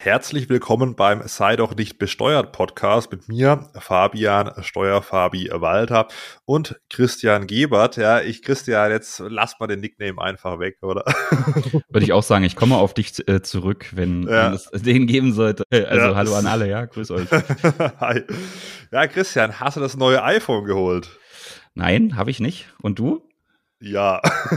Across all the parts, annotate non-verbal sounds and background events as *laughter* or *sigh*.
Herzlich willkommen beim Sei doch nicht besteuert Podcast mit mir, Fabian Steuerfabi Walter und Christian Gebert. Ja, ich, Christian, jetzt lass mal den Nickname einfach weg, oder? *laughs* Würde ich auch sagen, ich komme auf dich äh, zurück, wenn, ja. wenn, es den geben sollte. Also ja. hallo an alle, ja, grüß euch. *laughs* Hi. Ja, Christian, hast du das neue iPhone geholt? Nein, habe ich nicht. Und du? Ja. *laughs*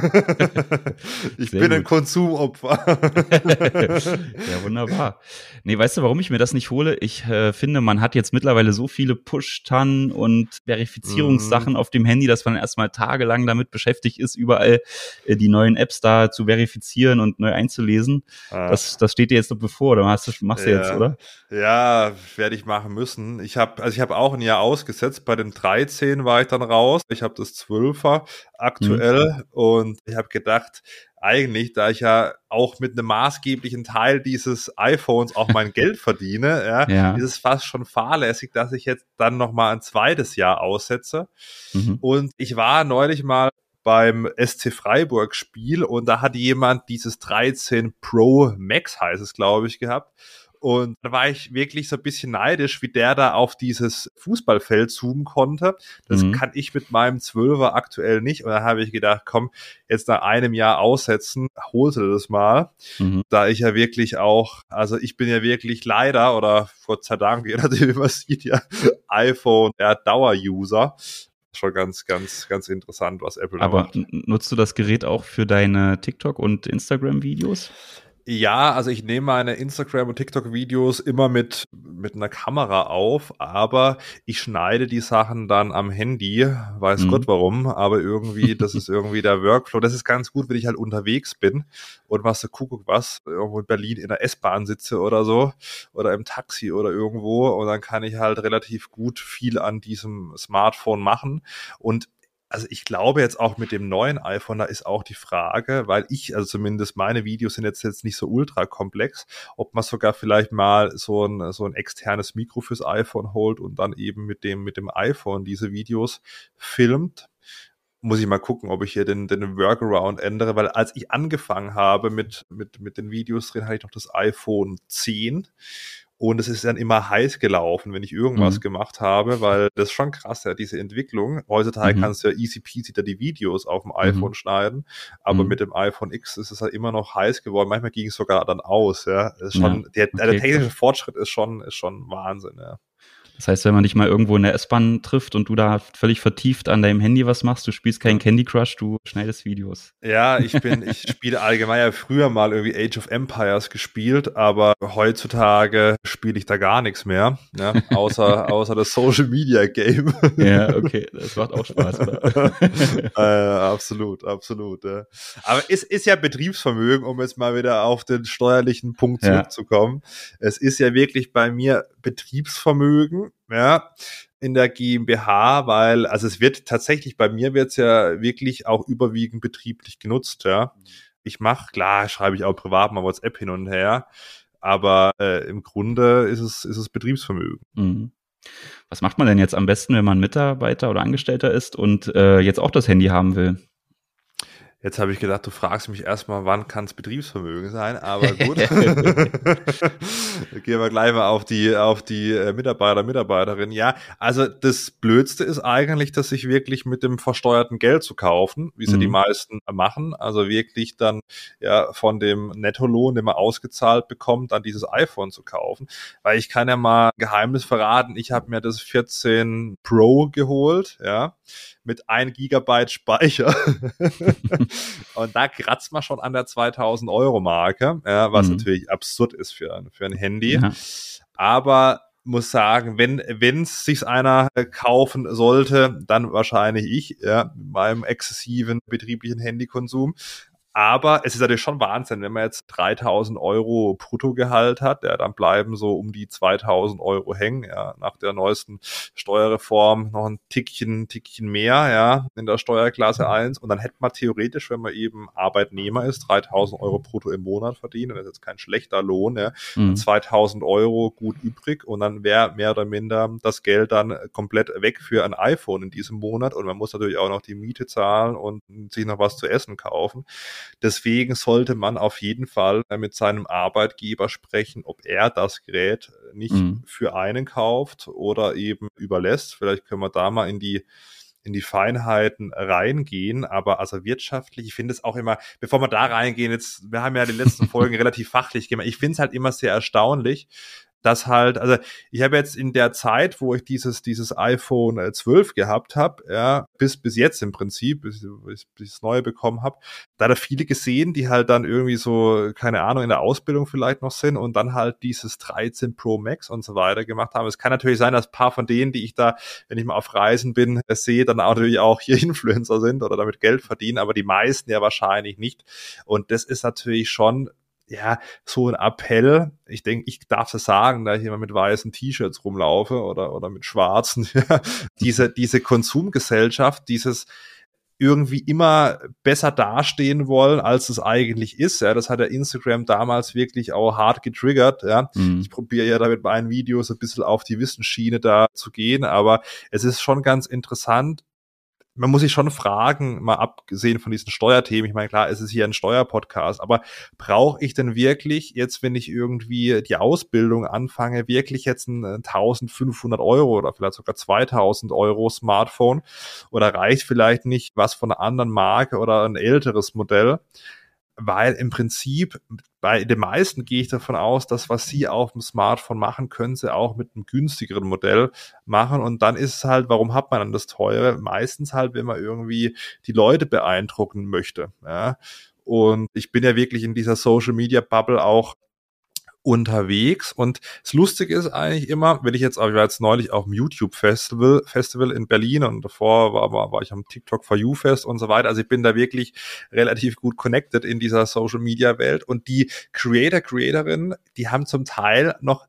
ich Sehr bin gut. ein Konsumopfer. *laughs* ja, wunderbar. Nee, weißt du, warum ich mir das nicht hole? Ich äh, finde, man hat jetzt mittlerweile so viele Push-Tan und Verifizierungssachen mhm. auf dem Handy, dass man erstmal tagelang damit beschäftigt ist, überall äh, die neuen Apps da zu verifizieren und neu einzulesen. Ah. Das, das steht dir jetzt noch bevor, oder machst du, machst du jetzt, oder? Ja, werde ich machen müssen. Ich habe also ich habe auch ein Jahr ausgesetzt. Bei dem 13 war ich dann raus. Ich habe das 12er aktuell mhm. und ich habe gedacht, eigentlich, da ich ja auch mit einem maßgeblichen Teil dieses iPhones auch mein *laughs* Geld verdiene, ja, ja, ist es fast schon fahrlässig, dass ich jetzt dann noch mal ein zweites Jahr aussetze. Mhm. Und ich war neulich mal beim SC Freiburg Spiel und da hat jemand dieses 13 Pro Max heißt es, glaube ich, gehabt. Und da war ich wirklich so ein bisschen neidisch, wie der da auf dieses Fußballfeld zoomen konnte. Das mhm. kann ich mit meinem Zwölfer aktuell nicht. Und da habe ich gedacht, komm, jetzt nach einem Jahr aussetzen, holst du das mal. Mhm. Da ich ja wirklich auch, also ich bin ja wirklich leider oder Gott sei Dank, je nachdem, wie man *laughs* sieht, ja, iPhone, ja, Dauer-User schon ganz, ganz, ganz interessant, was Apple Aber macht. nutzt du das Gerät auch für deine TikTok- und Instagram-Videos? Ja, also ich nehme meine Instagram- und TikTok-Videos immer mit, mit einer Kamera auf, aber ich schneide die Sachen dann am Handy, weiß mhm. Gott warum, aber irgendwie, das ist *laughs* irgendwie der Workflow. Das ist ganz gut, wenn ich halt unterwegs bin und was, gucke was, irgendwo in Berlin in der S-Bahn sitze oder so oder im Taxi oder irgendwo und dann kann ich halt relativ gut viel an diesem Smartphone machen und also ich glaube jetzt auch mit dem neuen iPhone, da ist auch die Frage, weil ich, also zumindest meine Videos sind jetzt, jetzt nicht so ultra komplex, ob man sogar vielleicht mal so ein, so ein externes Mikro fürs iPhone holt und dann eben mit dem, mit dem iPhone diese Videos filmt. Muss ich mal gucken, ob ich hier den, den Workaround ändere, weil als ich angefangen habe mit, mit, mit den Videos drin, hatte ich noch das iPhone 10 und es ist dann immer heiß gelaufen, wenn ich irgendwas mhm. gemacht habe, weil das ist schon krass, ja, diese Entwicklung. Heutzutage mhm. kannst du ja easy peasy da die Videos auf dem mhm. iPhone mhm. schneiden, aber mhm. mit dem iPhone X ist es halt immer noch heiß geworden. Manchmal ging es sogar dann aus, ja. ist schon, ja. Der, okay. der technische Fortschritt ist schon, ist schon Wahnsinn, ja. Das heißt, wenn man dich mal irgendwo in der S-Bahn trifft und du da völlig vertieft an deinem Handy was machst, du spielst kein Candy Crush, du schneidest Videos. Ja, ich bin, ich *laughs* spiele allgemein ja früher mal irgendwie Age of Empires gespielt, aber heutzutage spiele ich da gar nichts mehr, ja, außer, *laughs* außer das Social Media Game. Ja, okay, das macht auch Spaß, oder? *laughs* äh, absolut, absolut. Ja. Aber es ist ja Betriebsvermögen, um jetzt mal wieder auf den steuerlichen Punkt zurückzukommen. Ja. Es ist ja wirklich bei mir Betriebsvermögen, ja, in der GmbH, weil, also es wird tatsächlich, bei mir wird es ja wirklich auch überwiegend betrieblich genutzt, ja. Ich mache, klar, schreibe ich auch privat mal WhatsApp hin und her, aber äh, im Grunde ist es, ist es Betriebsvermögen. Mhm. Was macht man denn jetzt am besten, wenn man Mitarbeiter oder Angestellter ist und äh, jetzt auch das Handy haben will? Jetzt habe ich gedacht, du fragst mich erstmal, wann kann es Betriebsvermögen sein, aber *laughs* gut. Gehen wir gleich mal auf die, auf die äh, Mitarbeiter, Mitarbeiterin. Ja, also das Blödste ist eigentlich, dass sich wirklich mit dem versteuerten Geld zu kaufen, wie sie mhm. die meisten machen. Also wirklich dann ja von dem Nettolohn, den man ausgezahlt bekommt, dann dieses iPhone zu kaufen. Weil ich kann ja mal Geheimnis verraten, ich habe mir das 14 Pro geholt, ja, mit 1 Gigabyte Speicher. *laughs* und da kratzt man schon an der 2000 Euro Marke, ja, was mhm. natürlich absurd ist für, für ein Handy. Ja. Aber muss sagen, wenn wenn es sich einer kaufen sollte, dann wahrscheinlich ich, ja, mit meinem exzessiven betrieblichen Handykonsum. Aber es ist natürlich schon Wahnsinn, wenn man jetzt 3000 Euro Bruttogehalt hat, ja, dann bleiben so um die 2000 Euro hängen, ja, nach der neuesten Steuerreform noch ein Tickchen, Tickchen mehr, ja, in der Steuerklasse 1. Und dann hätte man theoretisch, wenn man eben Arbeitnehmer ist, 3000 Euro brutto im Monat verdienen, das ist jetzt kein schlechter Lohn, ja, mhm. 2000 Euro gut übrig und dann wäre mehr oder minder das Geld dann komplett weg für ein iPhone in diesem Monat und man muss natürlich auch noch die Miete zahlen und sich noch was zu essen kaufen. Deswegen sollte man auf jeden Fall mit seinem Arbeitgeber sprechen, ob er das Gerät nicht mhm. für einen kauft oder eben überlässt. Vielleicht können wir da mal in die in die Feinheiten reingehen, aber also wirtschaftlich, ich finde es auch immer, bevor wir da reingehen, jetzt, wir haben ja die letzten *laughs* Folgen relativ fachlich gemacht, ich finde es halt immer sehr erstaunlich, dass halt, also ich habe jetzt in der Zeit, wo ich dieses, dieses iPhone 12 äh, gehabt habe, ja, bis, bis jetzt im Prinzip, bis, bis ich das neue bekommen habe, da da viele gesehen, die halt dann irgendwie so, keine Ahnung, in der Ausbildung vielleicht noch sind und dann halt dieses 13 Pro Max und so weiter gemacht haben. Es kann natürlich sein, dass paar von denen, die ich da, wenn ich mal auf Reisen bin, äh, sehe, dann auch natürlich auch hier *laughs* Influencer sind oder damit Geld verdienen, aber die meisten ja wahrscheinlich nicht. Und das ist natürlich schon ja, so ein Appell. Ich denke, ich darf es sagen, da ich immer mit weißen T-Shirts rumlaufe oder, oder mit schwarzen. *laughs* diese, diese Konsumgesellschaft, dieses, irgendwie immer besser dastehen wollen, als es eigentlich ist. Ja, das hat der Instagram damals wirklich auch hart getriggert. Ja, mhm. ich probiere ja damit meinen Videos ein bisschen auf die Wissensschiene da zu gehen, aber es ist schon ganz interessant, man muss sich schon fragen, mal abgesehen von diesen Steuerthemen, ich meine, klar, es ist hier ein Steuerpodcast, aber brauche ich denn wirklich jetzt, wenn ich irgendwie die Ausbildung anfange, wirklich jetzt ein 1500 Euro oder vielleicht sogar 2000 Euro Smartphone oder reicht vielleicht nicht was von einer anderen Marke oder ein älteres Modell? Weil im Prinzip bei den meisten gehe ich davon aus, dass was sie auf dem Smartphone machen, können sie auch mit einem günstigeren Modell machen. Und dann ist es halt, warum hat man dann das teure? Meistens halt, wenn man irgendwie die Leute beeindrucken möchte. Ja. Und ich bin ja wirklich in dieser Social Media Bubble auch unterwegs. Und das Lustige ist eigentlich immer, wenn ich jetzt, ich war jetzt neulich auf dem YouTube Festival, Festival in Berlin und davor war, war, war ich am TikTok for You Fest und so weiter. Also ich bin da wirklich relativ gut connected in dieser Social Media Welt. Und die Creator, Creatorinnen, die haben zum Teil noch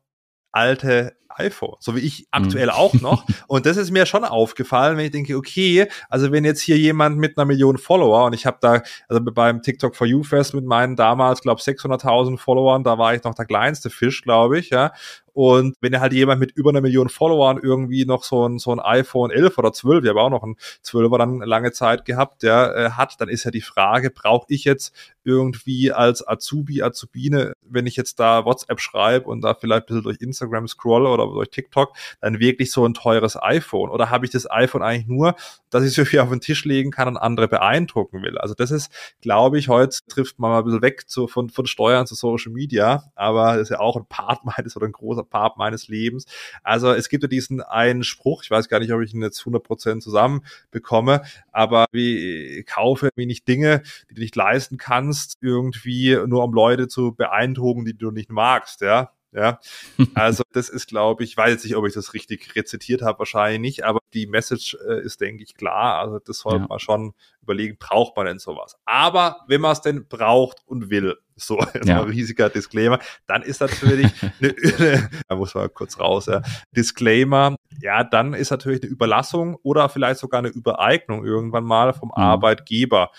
alte iPhone, so wie ich aktuell mhm. auch noch. *laughs* Und das ist mir schon aufgefallen, wenn ich denke, okay, also wenn jetzt hier jemand mit einer Million Follower und ich habe da, also beim TikTok for You Fest mit meinen damals, glaube 600.000 Followern, da war ich noch der kleinste Fisch, glaube ich, ja. Und wenn halt jemand mit über einer Million Followern irgendwie noch so ein, so ein iPhone 11 oder 12, ich habe auch noch ein 12er dann lange Zeit gehabt, der äh, hat, dann ist ja die Frage, brauche ich jetzt irgendwie als Azubi, Azubine, wenn ich jetzt da WhatsApp schreibe und da vielleicht ein bisschen durch Instagram scroll oder durch TikTok, dann wirklich so ein teures iPhone? Oder habe ich das iPhone eigentlich nur, dass ich es *laughs* irgendwie auf den Tisch legen kann und andere beeindrucken will? Also das ist, glaube ich, heute trifft man mal ein bisschen weg zu, von, von Steuern zu Social Media, aber das ist ja auch ein Part *laughs* meines oder ein großer Part meines Lebens. Also es gibt ja diesen einen Spruch, ich weiß gar nicht, ob ich ihn jetzt 100% zusammen bekomme, aber wie kaufe wenig Dinge, die du nicht leisten kannst, irgendwie nur um Leute zu beeindrucken, die du nicht magst, ja. Ja, *laughs* also das ist, glaube ich, weiß jetzt nicht, ob ich das richtig rezitiert habe, wahrscheinlich nicht, aber die Message äh, ist, denke ich, klar. Also das sollte ja. man schon überlegen, braucht man denn sowas? Aber wenn man es denn braucht und will, so *laughs* ja. ein riesiger Disclaimer, dann ist natürlich, *laughs* eine, da muss man kurz raus, ja, Disclaimer, ja, dann ist natürlich eine Überlassung oder vielleicht sogar eine Übereignung irgendwann mal vom mhm. Arbeitgeber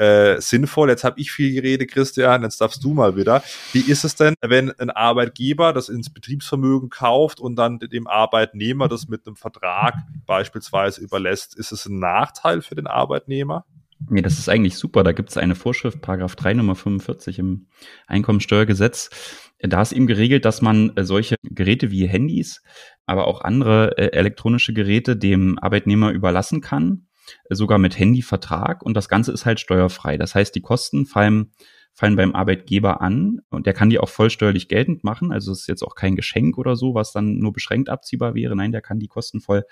äh, sinnvoll. Jetzt habe ich viel geredet, Christian, jetzt darfst du mal wieder. Wie ist es denn, wenn ein Arbeitgeber das ins Betriebsvermögen kauft und dann dem Arbeitnehmer das mit einem Vertrag beispielsweise überlässt? Ist es ein Nachteil für den Arbeitnehmer? Nee, das ist eigentlich super. Da gibt es eine Vorschrift, Paragraph 3 Nummer 45 im Einkommensteuergesetz. Da ist eben geregelt, dass man äh, solche Geräte wie Handys, aber auch andere äh, elektronische Geräte dem Arbeitnehmer überlassen kann sogar mit Handyvertrag und das Ganze ist halt steuerfrei. Das heißt, die Kosten fallen, fallen beim Arbeitgeber an und der kann die auch vollsteuerlich geltend machen. Also es ist jetzt auch kein Geschenk oder so, was dann nur beschränkt abziehbar wäre. Nein, der kann die Kosten voll,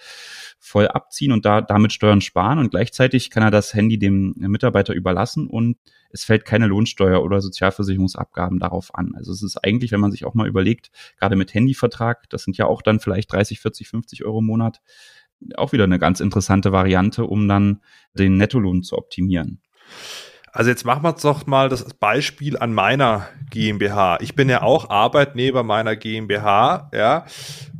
voll abziehen und da, damit Steuern sparen und gleichzeitig kann er das Handy dem Mitarbeiter überlassen und es fällt keine Lohnsteuer oder Sozialversicherungsabgaben darauf an. Also es ist eigentlich, wenn man sich auch mal überlegt, gerade mit Handyvertrag, das sind ja auch dann vielleicht 30, 40, 50 Euro im Monat, auch wieder eine ganz interessante Variante, um dann den Nettolohn zu optimieren. Also jetzt machen wir doch mal das Beispiel an meiner GmbH. Ich bin ja auch Arbeitnehmer meiner GmbH, ja.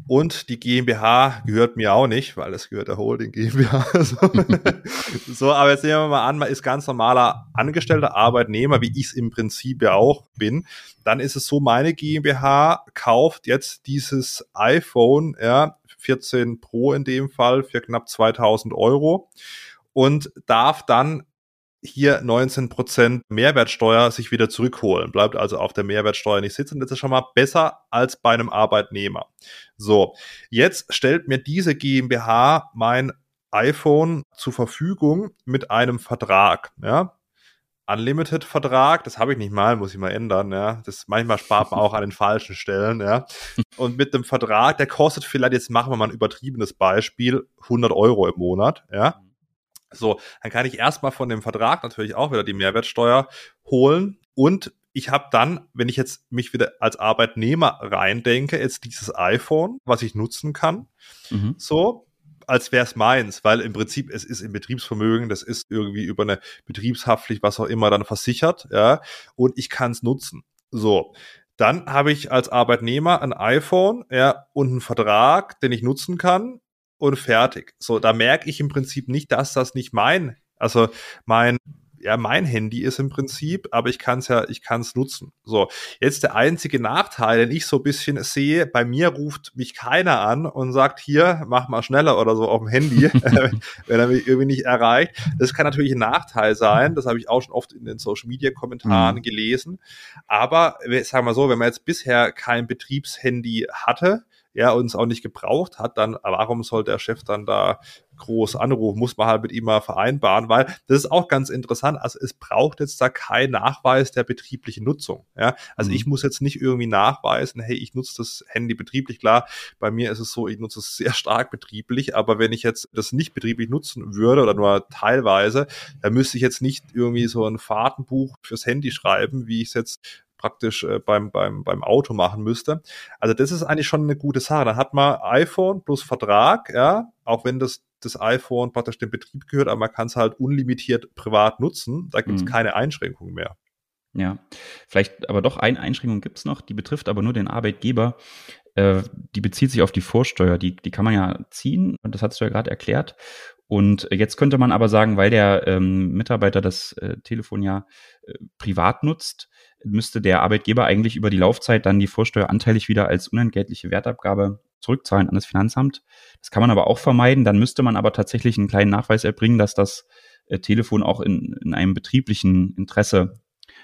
Und die GmbH gehört mir auch nicht, weil es gehört der Holding GmbH. *laughs* so. so, aber jetzt nehmen wir mal an, man ist ganz normaler angestellter Arbeitnehmer, wie ich es im Prinzip ja auch bin. Dann ist es so, meine GmbH kauft jetzt dieses iPhone, ja, 14 Pro in dem Fall für knapp 2000 Euro und darf dann hier 19% Mehrwertsteuer sich wieder zurückholen, bleibt also auf der Mehrwertsteuer nicht sitzen. Das ist schon mal besser als bei einem Arbeitnehmer. So, jetzt stellt mir diese GmbH mein iPhone zur Verfügung mit einem Vertrag. Ja, Unlimited-Vertrag, das habe ich nicht mal, muss ich mal ändern, ja. Das manchmal spart man auch an den falschen Stellen, ja. *laughs* Und mit dem Vertrag, der kostet vielleicht, jetzt machen wir mal ein übertriebenes Beispiel, 100 Euro im Monat, ja. So, dann kann ich erstmal von dem Vertrag natürlich auch wieder die Mehrwertsteuer holen und ich habe dann, wenn ich jetzt mich wieder als Arbeitnehmer reindenke, jetzt dieses iPhone, was ich nutzen kann. Mhm. So, als wäre es meins, weil im Prinzip es ist im Betriebsvermögen, das ist irgendwie über eine Betriebshaftpflicht, was auch immer, dann versichert, ja, und ich kann es nutzen. So, dann habe ich als Arbeitnehmer ein iPhone, ja, und einen Vertrag, den ich nutzen kann und fertig. So, da merke ich im Prinzip nicht, dass das nicht mein, also mein ja mein Handy ist im Prinzip, aber ich kann es ja, ich kann es nutzen. So, jetzt der einzige Nachteil, den ich so ein bisschen sehe, bei mir ruft mich keiner an und sagt, hier, mach mal schneller oder so auf dem Handy, *laughs* *laughs* wenn er mich irgendwie nicht erreicht. Das kann natürlich ein Nachteil sein, das habe ich auch schon oft in den Social Media Kommentaren mhm. gelesen. Aber sagen wir so, wenn man jetzt bisher kein Betriebshandy hatte, er uns auch nicht gebraucht hat, dann warum soll der Chef dann da groß anrufen? Muss man halt mit ihm mal vereinbaren, weil das ist auch ganz interessant. Also es braucht jetzt da keinen Nachweis der betrieblichen Nutzung. Ja, also mhm. ich muss jetzt nicht irgendwie nachweisen, hey, ich nutze das Handy betrieblich. Klar, bei mir ist es so, ich nutze es sehr stark betrieblich, aber wenn ich jetzt das nicht betrieblich nutzen würde oder nur teilweise, dann müsste ich jetzt nicht irgendwie so ein Fahrtenbuch fürs Handy schreiben, wie ich es jetzt praktisch äh, beim, beim, beim Auto machen müsste. Also das ist eigentlich schon eine gute Sache. Dann hat man iPhone plus Vertrag, ja, auch wenn das das iPhone praktisch dem Betrieb gehört, aber man kann es halt unlimitiert privat nutzen. Da gibt es mhm. keine Einschränkungen mehr. Ja, vielleicht aber doch eine Einschränkung gibt es noch, die betrifft aber nur den Arbeitgeber. Äh, die bezieht sich auf die Vorsteuer. Die, die kann man ja ziehen, und das hast du ja gerade erklärt. Und jetzt könnte man aber sagen, weil der ähm, Mitarbeiter das äh, Telefon ja äh, privat nutzt, müsste der Arbeitgeber eigentlich über die Laufzeit dann die Vorsteuer anteilig wieder als unentgeltliche Wertabgabe zurückzahlen an das Finanzamt. Das kann man aber auch vermeiden. Dann müsste man aber tatsächlich einen kleinen Nachweis erbringen, dass das äh, Telefon auch in, in einem betrieblichen Interesse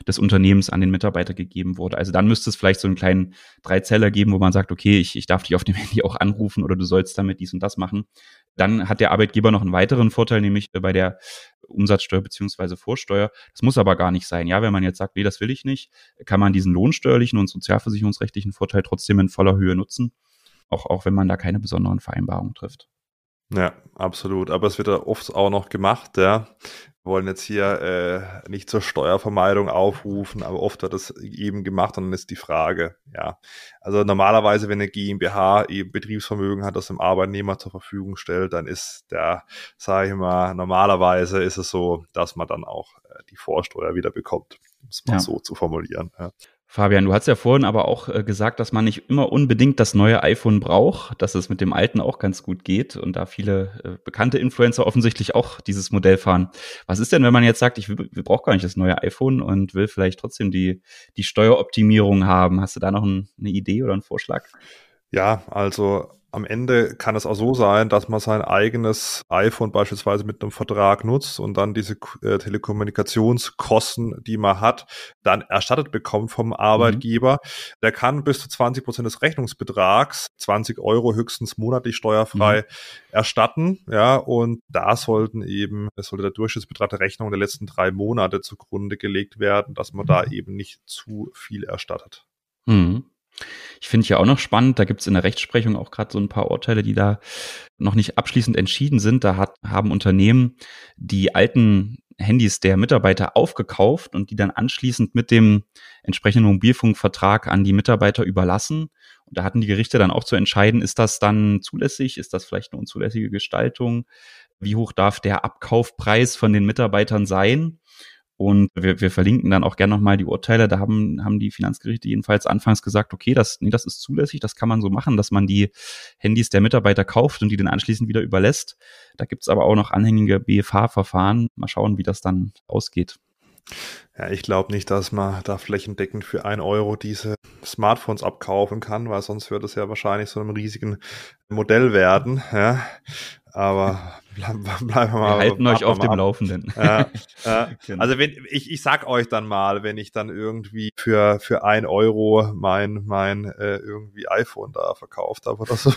des Unternehmens an den Mitarbeiter gegeben wurde. Also dann müsste es vielleicht so einen kleinen Dreizeller geben, wo man sagt, okay, ich, ich darf dich auf dem Handy auch anrufen oder du sollst damit dies und das machen. Dann hat der Arbeitgeber noch einen weiteren Vorteil, nämlich bei der Umsatzsteuer beziehungsweise Vorsteuer. Das muss aber gar nicht sein. Ja, wenn man jetzt sagt, nee, das will ich nicht, kann man diesen lohnsteuerlichen und sozialversicherungsrechtlichen Vorteil trotzdem in voller Höhe nutzen, auch, auch wenn man da keine besonderen Vereinbarungen trifft. Ja, absolut. Aber es wird ja oft auch noch gemacht, ja wollen jetzt hier äh, nicht zur Steuervermeidung aufrufen, aber oft wird das eben gemacht und dann ist die Frage, ja. Also normalerweise, wenn eine GmbH eben Betriebsvermögen hat, das dem Arbeitnehmer zur Verfügung stellt, dann ist der, sage ich mal, normalerweise ist es so, dass man dann auch äh, die Vorsteuer wieder bekommt, um es mal ja. so zu formulieren. Ja. Fabian, du hast ja vorhin aber auch äh, gesagt, dass man nicht immer unbedingt das neue iPhone braucht, dass es mit dem alten auch ganz gut geht und da viele äh, bekannte Influencer offensichtlich auch dieses Modell fahren. Was ist denn, wenn man jetzt sagt, ich brauchen gar nicht das neue iPhone und will vielleicht trotzdem die, die Steueroptimierung haben? Hast du da noch ein, eine Idee oder einen Vorschlag? Ja, also am Ende kann es auch so sein, dass man sein eigenes iPhone beispielsweise mit einem Vertrag nutzt und dann diese äh, Telekommunikationskosten, die man hat, dann erstattet bekommt vom Arbeitgeber. Mhm. Der kann bis zu 20 Prozent des Rechnungsbetrags, 20 Euro höchstens monatlich steuerfrei mhm. erstatten. Ja, und da sollten eben, es sollte der Durchschnittsbetrag der Rechnung der letzten drei Monate zugrunde gelegt werden, dass man da eben nicht zu viel erstattet. Mhm. Ich finde ja auch noch spannend, da gibt es in der Rechtsprechung auch gerade so ein paar Urteile, die da noch nicht abschließend entschieden sind. Da hat, haben Unternehmen die alten Handys der Mitarbeiter aufgekauft und die dann anschließend mit dem entsprechenden Mobilfunkvertrag an die Mitarbeiter überlassen. Und da hatten die Gerichte dann auch zu entscheiden, ist das dann zulässig, ist das vielleicht eine unzulässige Gestaltung, wie hoch darf der Abkaufpreis von den Mitarbeitern sein? Und wir, wir verlinken dann auch gerne nochmal die Urteile. Da haben, haben die Finanzgerichte jedenfalls anfangs gesagt, okay, das, nee, das ist zulässig, das kann man so machen, dass man die Handys der Mitarbeiter kauft und die dann anschließend wieder überlässt. Da gibt's aber auch noch anhängige BFH-Verfahren. Mal schauen, wie das dann ausgeht. Ja, ich glaube nicht, dass man da flächendeckend für ein Euro diese Smartphones abkaufen kann, weil sonst würde es ja wahrscheinlich so einem riesigen Modell werden. Ja. Aber bleiben *laughs* wir mal. Wir halten euch auf dem ab. Laufenden. Ja, ja. *laughs* Genau. Also wenn ich, ich sag euch dann mal, wenn ich dann irgendwie für für ein Euro mein mein äh, irgendwie iPhone da verkauft habe oder so. *laughs*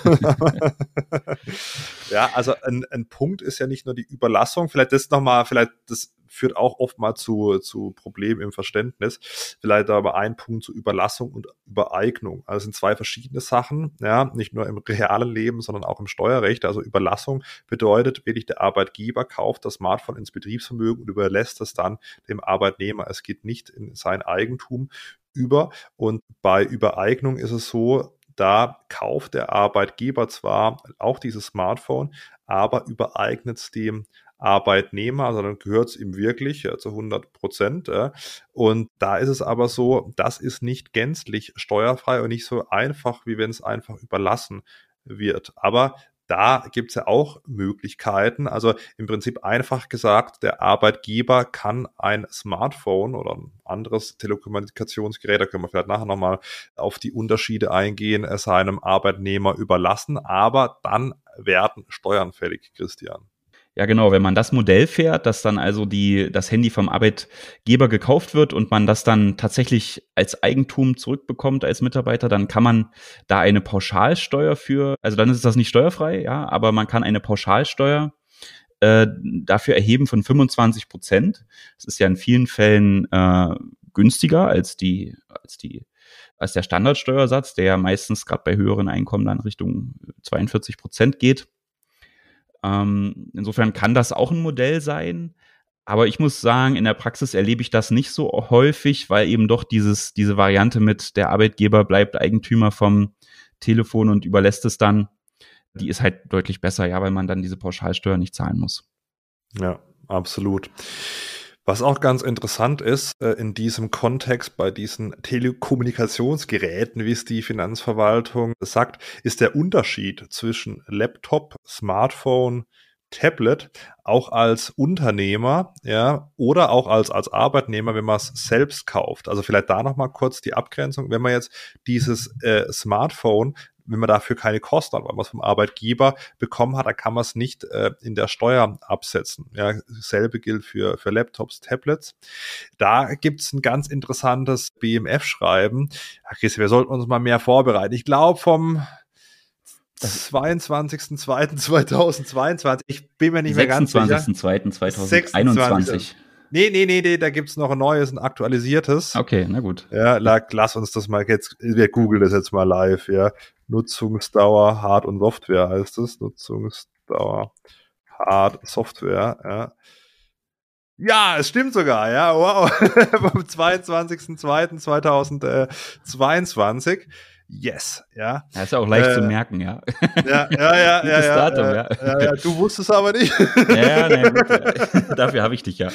ja, also ein, ein Punkt ist ja nicht nur die Überlassung. Vielleicht das nochmal, vielleicht das führt auch oft mal zu, zu Problemen im Verständnis. Vielleicht aber ein Punkt zu Überlassung und Übereignung. Also sind zwei verschiedene Sachen, ja, nicht nur im realen Leben, sondern auch im Steuerrecht. Also Überlassung bedeutet wirklich, der Arbeitgeber kauft das Smartphone ins Betriebsvermögen und überlässt es dann dem Arbeitnehmer. Es geht nicht in sein Eigentum über. Und bei Übereignung ist es so, da kauft der Arbeitgeber zwar auch dieses Smartphone, aber übereignet es dem Arbeitnehmer, sondern gehört es ihm wirklich ja, zu 100 Prozent. Ja. Und da ist es aber so, das ist nicht gänzlich steuerfrei und nicht so einfach, wie wenn es einfach überlassen wird. Aber da gibt es ja auch Möglichkeiten. Also im Prinzip einfach gesagt, der Arbeitgeber kann ein Smartphone oder ein anderes Telekommunikationsgerät, da können wir vielleicht nachher nochmal auf die Unterschiede eingehen, seinem Arbeitnehmer überlassen, aber dann werden Steuern fällig, Christian. Ja, genau, wenn man das Modell fährt, dass dann also die, das Handy vom Arbeitgeber gekauft wird und man das dann tatsächlich als Eigentum zurückbekommt als Mitarbeiter, dann kann man da eine Pauschalsteuer für, also dann ist das nicht steuerfrei, ja, aber man kann eine Pauschalsteuer äh, dafür erheben von 25 Prozent. Das ist ja in vielen Fällen äh, günstiger als die, als die als der Standardsteuersatz, der ja meistens gerade bei höheren Einkommen dann Richtung 42 Prozent geht. Ähm, insofern kann das auch ein Modell sein. Aber ich muss sagen, in der Praxis erlebe ich das nicht so häufig, weil eben doch dieses, diese Variante mit der Arbeitgeber bleibt Eigentümer vom Telefon und überlässt es dann, die ist halt deutlich besser, ja, weil man dann diese Pauschalsteuer nicht zahlen muss. Ja, absolut. Was auch ganz interessant ist äh, in diesem Kontext bei diesen Telekommunikationsgeräten, wie es die Finanzverwaltung sagt, ist der Unterschied zwischen Laptop, Smartphone, Tablet auch als Unternehmer, ja, oder auch als, als Arbeitnehmer, wenn man es selbst kauft. Also vielleicht da nochmal kurz die Abgrenzung. Wenn man jetzt dieses äh, Smartphone wenn man dafür keine Kosten hat, weil man es vom Arbeitgeber bekommen hat, dann kann man es nicht äh, in der Steuer absetzen. Ja, selbe gilt für, für Laptops, Tablets. Da gibt es ein ganz interessantes BMF-Schreiben. Chris, wir sollten uns mal mehr vorbereiten. Ich glaube vom 22.02.2022. Ich bin mir nicht mehr ganz sicher. 26.02.2021. Nee, nee, nee, nee, da gibt's noch ein neues, ein aktualisiertes. Okay, na gut. Ja, lass uns das mal jetzt, wir googeln das jetzt mal live, ja. Nutzungsdauer Hard- und Software heißt es. Nutzungsdauer Hard Software, ja. Ja, es stimmt sogar, ja, wow. *laughs* Vom 22.02.2022. Yes, ja. Das ist ja auch leicht äh, zu merken, ja. Ja, ja, ja, *laughs* ja, ja, Datum, ja, ja, ja, Du wusstest aber nicht. *laughs* Ja, nee, gut, ja. *laughs* Dafür habe ich dich ja.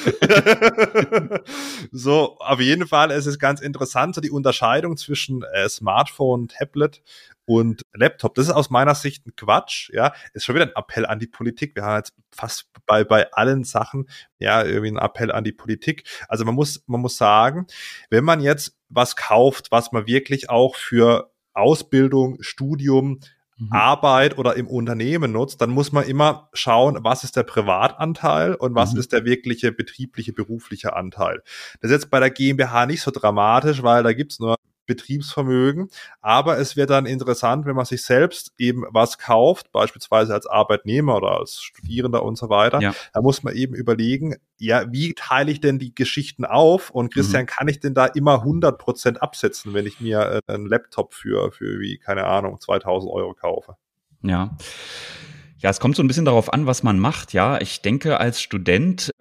So, auf jeden Fall ist es ganz interessant, so die Unterscheidung zwischen äh, Smartphone, Tablet und Laptop. Das ist aus meiner Sicht ein Quatsch, ja. Ist schon wieder ein Appell an die Politik. Wir haben jetzt fast bei, bei allen Sachen, ja, irgendwie ein Appell an die Politik. Also man muss, man muss sagen, wenn man jetzt was kauft, was man wirklich auch für Ausbildung, Studium, mhm. Arbeit oder im Unternehmen nutzt, dann muss man immer schauen, was ist der Privatanteil und was mhm. ist der wirkliche betriebliche, berufliche Anteil. Das ist jetzt bei der GmbH nicht so dramatisch, weil da gibt's nur Betriebsvermögen. Aber es wird dann interessant, wenn man sich selbst eben was kauft, beispielsweise als Arbeitnehmer oder als Studierender und so weiter. Ja. Da muss man eben überlegen, ja, wie teile ich denn die Geschichten auf? Und Christian, mhm. kann ich denn da immer 100 Prozent absetzen, wenn ich mir äh, einen Laptop für, für wie, keine Ahnung, 2000 Euro kaufe? Ja. Ja, es kommt so ein bisschen darauf an, was man macht. Ja, ich denke, als Student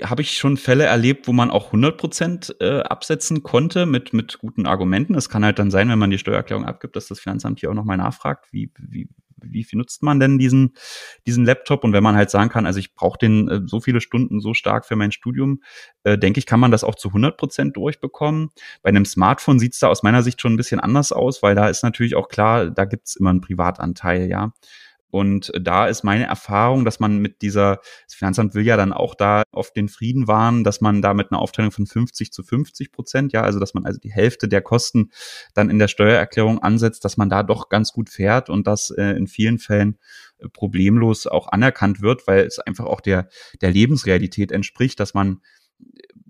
habe ich schon Fälle erlebt, wo man auch 100 Prozent äh, absetzen konnte mit, mit guten Argumenten. Es kann halt dann sein, wenn man die Steuererklärung abgibt, dass das Finanzamt hier auch nochmal nachfragt, wie, wie, wie viel nutzt man denn diesen, diesen Laptop? Und wenn man halt sagen kann, also ich brauche den äh, so viele Stunden so stark für mein Studium, äh, denke ich, kann man das auch zu 100 Prozent durchbekommen. Bei einem Smartphone sieht es da aus meiner Sicht schon ein bisschen anders aus, weil da ist natürlich auch klar, da gibt's immer einen Privatanteil, ja. Und da ist meine Erfahrung, dass man mit dieser, das Finanzamt will ja dann auch da auf den Frieden wahren, dass man da mit einer Aufteilung von 50 zu 50 Prozent, ja, also dass man also die Hälfte der Kosten dann in der Steuererklärung ansetzt, dass man da doch ganz gut fährt und das äh, in vielen Fällen äh, problemlos auch anerkannt wird, weil es einfach auch der, der Lebensrealität entspricht, dass man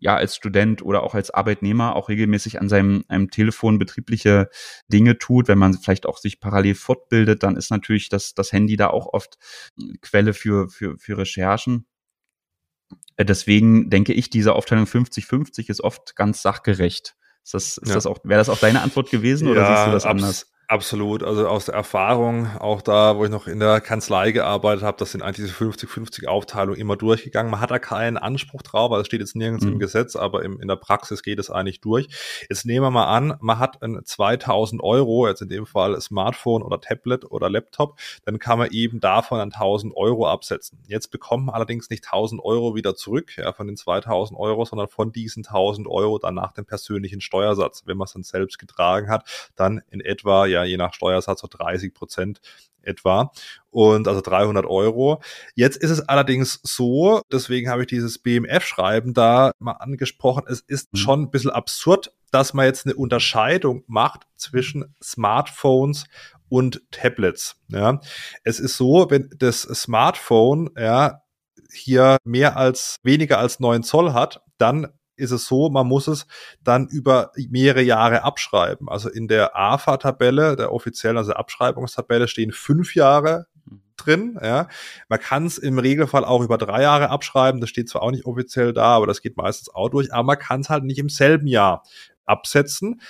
ja als Student oder auch als Arbeitnehmer auch regelmäßig an seinem einem Telefon betriebliche Dinge tut, wenn man vielleicht auch sich parallel fortbildet, dann ist natürlich das, das Handy da auch oft Quelle für, für, für Recherchen. Äh, deswegen denke ich, diese Aufteilung 50-50 ist oft ganz sachgerecht. Ist das, ist ja. das auch, wäre das auch deine Antwort gewesen oder ja, siehst du das anders? Absolut, also aus der Erfahrung, auch da, wo ich noch in der Kanzlei gearbeitet habe, das sind eigentlich diese 50-50-Aufteilung immer durchgegangen. Man hat da keinen Anspruch drauf, weil es steht jetzt nirgends mhm. im Gesetz, aber im, in der Praxis geht es eigentlich durch. Jetzt nehmen wir mal an, man hat ein 2000 Euro, jetzt in dem Fall Smartphone oder Tablet oder Laptop, dann kann man eben davon 1000 Euro absetzen. Jetzt bekommt man allerdings nicht 1000 Euro wieder zurück, ja, von den 2000 Euro, sondern von diesen 1000 Euro dann nach dem persönlichen Steuersatz. Wenn man es dann selbst getragen hat, dann in etwa, ja, ja je nach Steuersatz so 30 Prozent etwa und also 300 Euro. Jetzt ist es allerdings so, deswegen habe ich dieses BMF-Schreiben da mal angesprochen, es ist mhm. schon ein bisschen absurd, dass man jetzt eine Unterscheidung macht zwischen Smartphones und Tablets. Ja, es ist so, wenn das Smartphone ja hier mehr als weniger als 9 Zoll hat, dann ist es so, man muss es dann über mehrere Jahre abschreiben. Also in der AFA-Tabelle, der offiziellen, also der Abschreibungstabelle, stehen fünf Jahre mhm. drin. Ja. Man kann es im Regelfall auch über drei Jahre abschreiben. Das steht zwar auch nicht offiziell da, aber das geht meistens auch durch. Aber man kann es halt nicht im selben Jahr absetzen.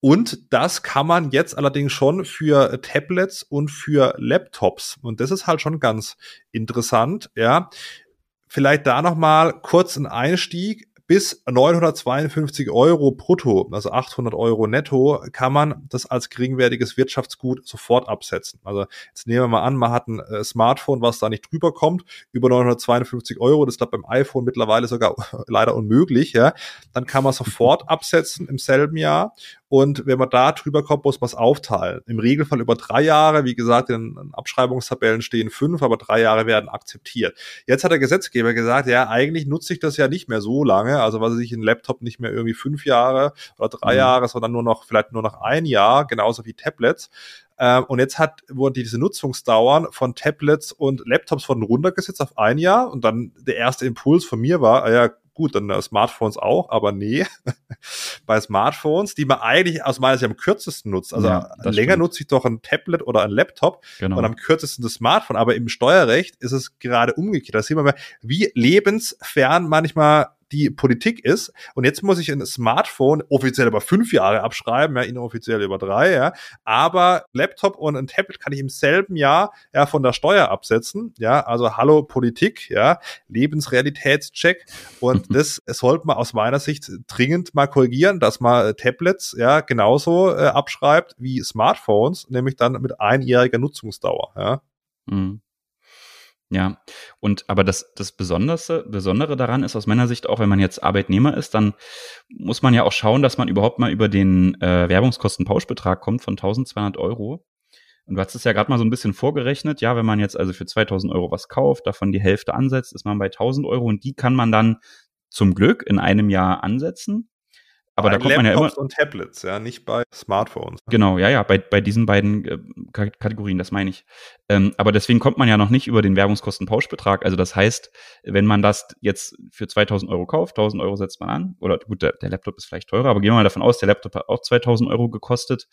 Und das kann man jetzt allerdings schon für Tablets und für Laptops. Und das ist halt schon ganz interessant, ja. Vielleicht da nochmal kurz ein Einstieg bis 952 Euro brutto, also 800 Euro netto, kann man das als geringwertiges Wirtschaftsgut sofort absetzen. Also jetzt nehmen wir mal an, man hat ein äh, Smartphone, was da nicht drüber kommt, über 952 Euro, das ist beim iPhone mittlerweile sogar *laughs* leider unmöglich, ja, dann kann man sofort absetzen im selben Jahr und wenn man da drüber kommt, muss man es aufteilen. Im Regelfall über drei Jahre. Wie gesagt, in Abschreibungstabellen stehen fünf, aber drei Jahre werden akzeptiert. Jetzt hat der Gesetzgeber gesagt, ja, eigentlich nutze ich das ja nicht mehr so lange. Also was ich ein Laptop nicht mehr irgendwie fünf Jahre oder drei mhm. Jahre, sondern nur noch, vielleicht nur noch ein Jahr, genauso wie Tablets. Ähm, und jetzt hat, wurden diese Nutzungsdauern von Tablets und Laptops wurden runtergesetzt auf ein Jahr. Und dann der erste Impuls von mir war, ah ja, Gut, dann äh, Smartphones auch, aber nee. *laughs* Bei Smartphones, die man eigentlich aus meiner Sicht am kürzesten nutzt. Also ja, länger stimmt. nutze ich doch ein Tablet oder ein Laptop genau. und am kürzesten das Smartphone. Aber im Steuerrecht ist es gerade umgekehrt. Da sieht man mal, wie lebensfern manchmal die Politik ist. Und jetzt muss ich ein Smartphone offiziell über fünf Jahre abschreiben, ja, inoffiziell über drei, ja. Aber Laptop und ein Tablet kann ich im selben Jahr ja von der Steuer absetzen. Ja, also hallo Politik, ja, Lebensrealitätscheck. Und *laughs* das sollte man aus meiner Sicht dringend mal korrigieren, dass man Tablets ja genauso äh, abschreibt wie Smartphones, nämlich dann mit einjähriger Nutzungsdauer. Ja. Mhm. Ja, und aber das, das Besondere, Besondere daran ist aus meiner Sicht auch, wenn man jetzt Arbeitnehmer ist, dann muss man ja auch schauen, dass man überhaupt mal über den äh, Werbungskostenpauschbetrag kommt von 1200 Euro. Und du hast es ja gerade mal so ein bisschen vorgerechnet. Ja, wenn man jetzt also für 2000 Euro was kauft, davon die Hälfte ansetzt, ist man bei 1000 Euro und die kann man dann zum Glück in einem Jahr ansetzen. Aber bei da kommt man ja immer und Tablets, ja, nicht bei Smartphones. Genau, ja, ja, bei, bei diesen beiden äh, Kategorien, das meine ich. Ähm, aber deswegen kommt man ja noch nicht über den Werbungskostenpauschbetrag. Also das heißt, wenn man das jetzt für 2000 Euro kauft, 1000 Euro setzt man an, oder gut, der, der Laptop ist vielleicht teurer, aber gehen wir mal davon aus, der Laptop hat auch 2000 Euro gekostet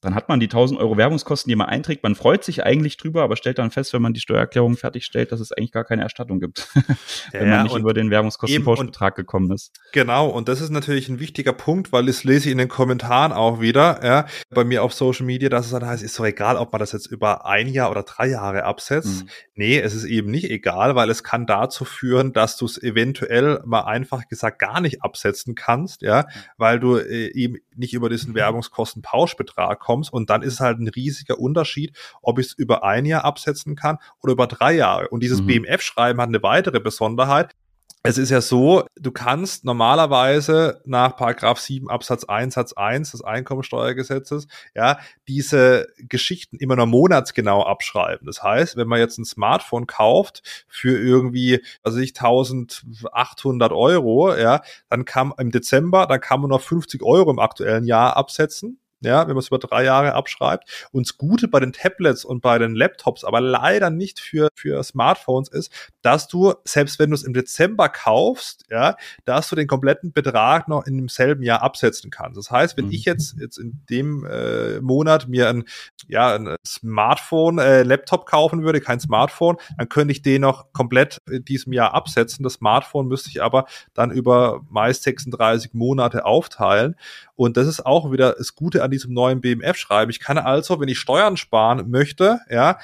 dann hat man die 1000 Euro Werbungskosten, die man einträgt. Man freut sich eigentlich drüber, aber stellt dann fest, wenn man die Steuererklärung fertigstellt, dass es eigentlich gar keine Erstattung gibt, *laughs* wenn ja, man nicht über den Werbungskostenpauschbetrag gekommen ist. Genau, und das ist natürlich ein wichtiger Punkt, weil das lese ich in den Kommentaren auch wieder, ja, bei mir auf Social Media, dass es dann heißt, ist doch egal, ob man das jetzt über ein Jahr oder drei Jahre absetzt. Mhm. Nee, es ist eben nicht egal, weil es kann dazu führen, dass du es eventuell mal einfach gesagt gar nicht absetzen kannst, ja, weil du äh, eben nicht über diesen Werbungskostenpauschbetrag kommst kommst. Und dann ist es halt ein riesiger Unterschied, ob ich es über ein Jahr absetzen kann oder über drei Jahre. Und dieses mhm. BMF-Schreiben hat eine weitere Besonderheit. es ist ja so, du kannst normalerweise nach Paragraph 7 Absatz 1 Satz 1 des Einkommensteuergesetzes ja diese Geschichten immer nur monatsgenau abschreiben. Das heißt, wenn man jetzt ein Smartphone kauft für irgendwie, also ich 1800 Euro, ja, dann kann im Dezember, dann kann man noch 50 Euro im aktuellen Jahr absetzen ja, wenn man es über drei Jahre abschreibt. Und das Gute bei den Tablets und bei den Laptops, aber leider nicht für, für Smartphones ist, dass du, selbst wenn du es im Dezember kaufst, ja, dass du den kompletten Betrag noch in demselben Jahr absetzen kannst. Das heißt, wenn mhm. ich jetzt, jetzt in dem äh, Monat mir ein, ja, ein Smartphone, äh, Laptop kaufen würde, kein Smartphone, dann könnte ich den noch komplett in diesem Jahr absetzen. Das Smartphone müsste ich aber dann über meist 36 Monate aufteilen. Und das ist auch wieder das Gute an diesem neuen BMF-Schreiben. Ich kann also, wenn ich Steuern sparen möchte, ja,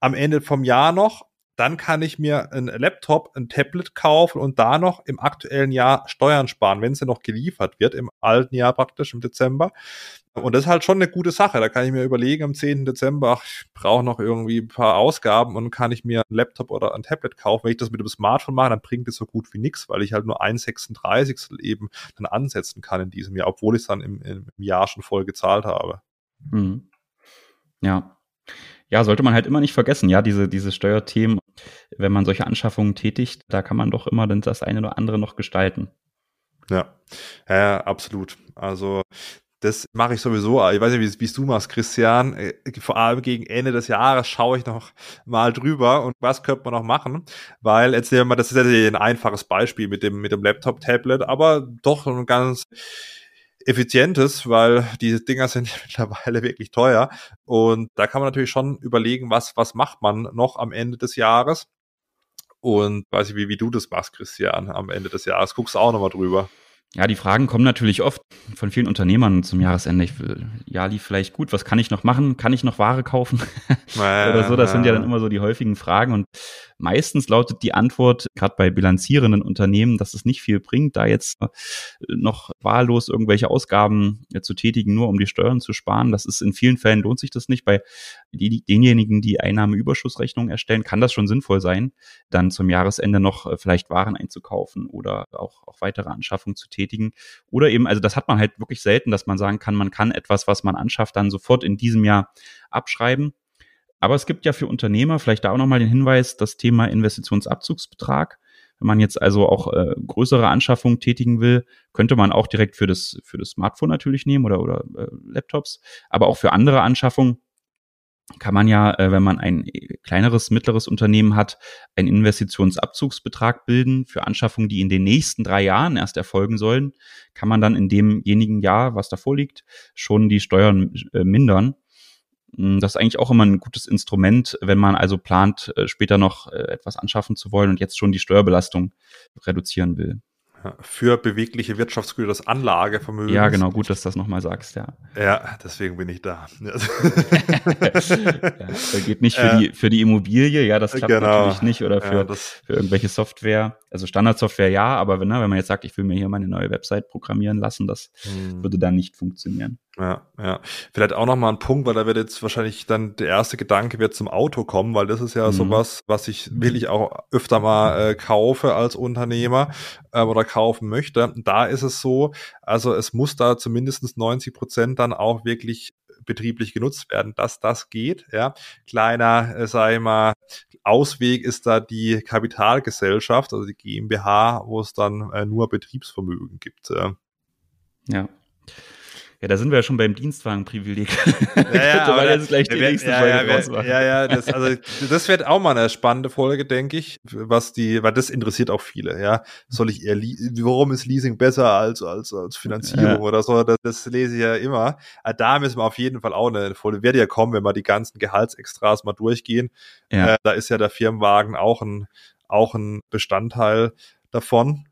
am Ende vom Jahr noch, dann kann ich mir ein Laptop, ein Tablet kaufen und da noch im aktuellen Jahr Steuern sparen, wenn sie noch geliefert wird, im alten Jahr praktisch im Dezember. Und das ist halt schon eine gute Sache. Da kann ich mir überlegen, am 10. Dezember, ach, ich brauche noch irgendwie ein paar Ausgaben und kann ich mir ein Laptop oder ein Tablet kaufen. Wenn ich das mit dem Smartphone mache, dann bringt es so gut wie nichts, weil ich halt nur ein 36 eben dann ansetzen kann in diesem Jahr, obwohl ich es dann im, im, Jahr schon voll gezahlt habe. Mhm. Ja. Ja, sollte man halt immer nicht vergessen, ja, diese, diese Steuerthemen, wenn man solche Anschaffungen tätigt, da kann man doch immer das eine oder andere noch gestalten. Ja, ja, absolut. Also das mache ich sowieso. Ich weiß nicht, wie es du machst, Christian. Äh, vor allem gegen Ende des Jahres schaue ich noch mal drüber und was könnte man noch machen? Weil jetzt nehmen wir mal, das ist ja ein einfaches Beispiel mit dem, mit dem Laptop-Tablet, aber doch ein ganz effizientes, weil diese Dinger *laughs* sind mittlerweile wirklich teuer. Und da kann man natürlich schon überlegen, was, was macht man noch am Ende des Jahres. Und weiß ich, wie, wie du das machst, Christian, am Ende des Jahres. Guckst auch nochmal drüber. Ja, die Fragen kommen natürlich oft von vielen Unternehmern zum Jahresende. Ich will, ja, lief vielleicht gut, was kann ich noch machen? Kann ich noch Ware kaufen? *laughs* Oder so, das sind ja dann immer so die häufigen Fragen. Und meistens lautet die Antwort, gerade bei bilanzierenden Unternehmen, dass es nicht viel bringt, da jetzt noch wahllos irgendwelche Ausgaben äh, zu tätigen, nur um die Steuern zu sparen. Das ist in vielen Fällen lohnt sich das nicht. Bei denjenigen, die Einnahmeüberschussrechnungen erstellen, kann das schon sinnvoll sein, dann zum Jahresende noch äh, vielleicht Waren einzukaufen oder auch, auch weitere Anschaffungen zu tätigen. Oder eben, also das hat man halt wirklich selten, dass man sagen kann, man kann etwas, was man anschafft, dann sofort in diesem Jahr abschreiben. Aber es gibt ja für Unternehmer vielleicht da auch nochmal den Hinweis, das Thema Investitionsabzugsbetrag. Wenn man jetzt also auch äh, größere Anschaffungen tätigen will, könnte man auch direkt für das, für das Smartphone natürlich nehmen oder, oder äh, Laptops. Aber auch für andere Anschaffungen kann man ja, äh, wenn man ein äh, kleineres, mittleres Unternehmen hat, einen Investitionsabzugsbetrag bilden für Anschaffungen, die in den nächsten drei Jahren erst erfolgen sollen, kann man dann in demjenigen Jahr, was davor liegt, schon die Steuern äh, mindern. Hm, das ist eigentlich auch immer ein gutes Instrument, wenn man also plant, später noch etwas anschaffen zu wollen und jetzt schon die Steuerbelastung reduzieren will für bewegliche Wirtschaftsgüter das Anlagevermögen. Ja, genau, gut, dass du das nochmal sagst, ja. Ja, deswegen bin ich da. *laughs* ja, geht nicht für, äh, die, für die Immobilie, ja, das klappt genau. natürlich nicht oder für, ja, für irgendwelche Software. Also Standardsoftware ja, aber wenn, ne, wenn man jetzt sagt, ich will mir hier meine neue Website programmieren lassen, das hm. würde dann nicht funktionieren. Ja, ja. Vielleicht auch nochmal ein Punkt, weil da wird jetzt wahrscheinlich dann der erste Gedanke wird zum Auto kommen, weil das ist ja mhm. sowas, was ich wirklich auch öfter mal äh, kaufe als Unternehmer äh, oder kaufen möchte. Da ist es so, also es muss da zumindest 90 Prozent dann auch wirklich betrieblich genutzt werden, dass das geht. Ja, kleiner, äh, sag ich mal, Ausweg ist da die Kapitalgesellschaft, also die GmbH, wo es dann äh, nur Betriebsvermögen gibt. Äh. Ja. Ja, da sind wir ja schon beim Dienstwagenprivileg. *laughs* Ja, ja, jetzt gleich die wär, nächste ja, Folge ja, rausmachen. Ja, ja, das, also, das wird auch mal eine spannende Folge, denke ich, was die, weil das interessiert auch viele, ja. Soll ich eher, warum ist Leasing besser als, als, als Finanzierung ja. oder so? Das, das, lese ich ja immer. Aber da müssen wir auf jeden Fall auch eine Folge, wird ja kommen, wenn wir die ganzen Gehaltsextras mal durchgehen. Ja. Äh, da ist ja der Firmenwagen auch ein, auch ein Bestandteil davon.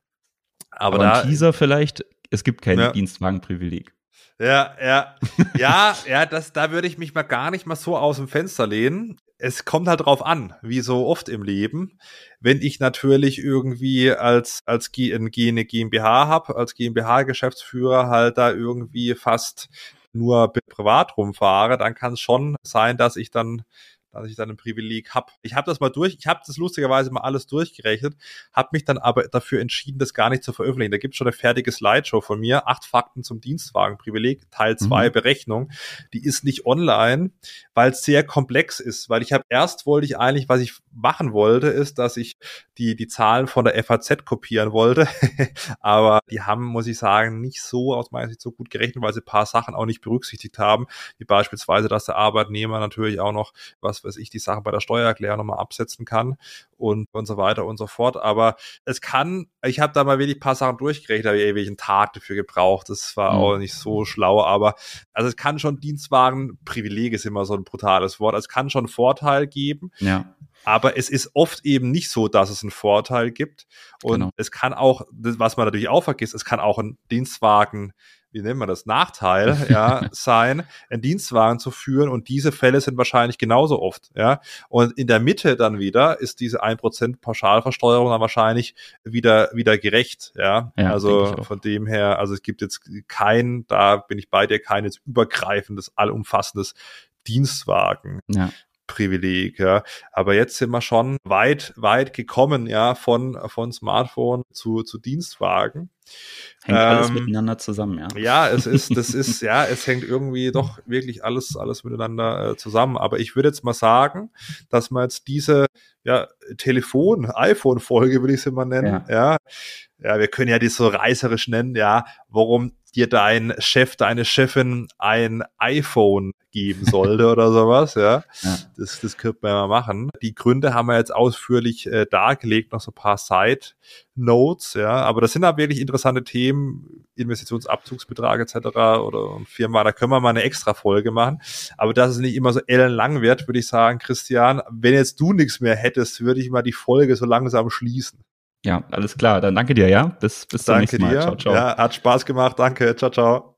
Aber, Aber da, ein Teaser vielleicht, es gibt kein ja. Dienstwagenprivileg. Ja, ja. Ja, *laughs* ja, das, da würde ich mich mal gar nicht mal so aus dem Fenster lehnen. Es kommt halt drauf an, wie so oft im Leben. Wenn ich natürlich irgendwie als, als eine GmbH habe, als GmbH-Geschäftsführer halt da irgendwie fast nur privat rumfahre, dann kann es schon sein, dass ich dann dass ich dann ein Privileg habe. Ich habe das mal durch, ich habe das lustigerweise mal alles durchgerechnet, habe mich dann aber dafür entschieden, das gar nicht zu veröffentlichen. Da gibt es schon eine fertige Slideshow von mir, acht Fakten zum Dienstwagenprivileg, Teil zwei mhm. Berechnung. Die ist nicht online, weil es sehr komplex ist, weil ich habe erst wollte ich eigentlich, was ich machen wollte, ist, dass ich die, die Zahlen von der FAZ kopieren wollte. *laughs* aber die haben, muss ich sagen, nicht so aus meiner Sicht so gut gerechnet, weil sie ein paar Sachen auch nicht berücksichtigt haben, wie beispielsweise, dass der Arbeitnehmer natürlich auch noch, was weiß ich, die Sachen bei der Steuererklärung nochmal absetzen kann und, und so weiter und so fort. Aber es kann, ich habe da mal ein paar Sachen durchgerechnet, habe ewig einen Tag dafür gebraucht. Das war mhm. auch nicht so schlau, aber also es kann schon Dienstwagen, Privileg ist immer so ein brutales Wort, es kann schon Vorteil geben. Ja. Aber es ist oft eben nicht so, dass es einen Vorteil gibt. Und genau. es kann auch, was man natürlich auch vergisst, es kann auch ein Dienstwagen wie nennt man das, Nachteil *laughs* ja, sein, einen Dienstwagen zu führen und diese Fälle sind wahrscheinlich genauso oft. Ja. Und in der Mitte dann wieder ist diese 1% Pauschalversteuerung dann wahrscheinlich wieder, wieder gerecht. Ja. ja also von dem her, also es gibt jetzt kein, da bin ich bei dir, kein jetzt übergreifendes, allumfassendes Dienstwagen. Ja. Privileg, ja. Aber jetzt sind wir schon weit, weit gekommen, ja, von, von Smartphone zu, zu Dienstwagen. Hängt ähm, alles miteinander zusammen, ja. Ja, es ist, das *laughs* ist, ja, es hängt irgendwie doch wirklich alles, alles miteinander äh, zusammen. Aber ich würde jetzt mal sagen, dass man jetzt diese, ja, Telefon, iPhone-Folge, würde ich sie mal nennen, ja. ja. Ja, wir können ja die so reißerisch nennen, ja, warum dir dein Chef, deine Chefin ein iPhone geben *laughs* sollte oder sowas, ja. ja. Das, das könnte man ja mal machen. Die Gründe haben wir jetzt ausführlich äh, dargelegt, noch so ein paar Side-Notes, ja. Aber das sind halt wirklich interessante Themen, Investitionsabzugsbetrag etc. oder Firma, da können wir mal eine extra Folge machen. Aber dass es nicht immer so ellenlang wird, würde ich sagen, Christian, wenn jetzt du nichts mehr hättest, würde ich mal die Folge so langsam schließen. Ja, alles klar. Dann danke dir, ja. Bis, bis zum danke nächsten Mal. Dir. Ciao, ciao. Ja, hat Spaß gemacht. Danke. Ciao, ciao.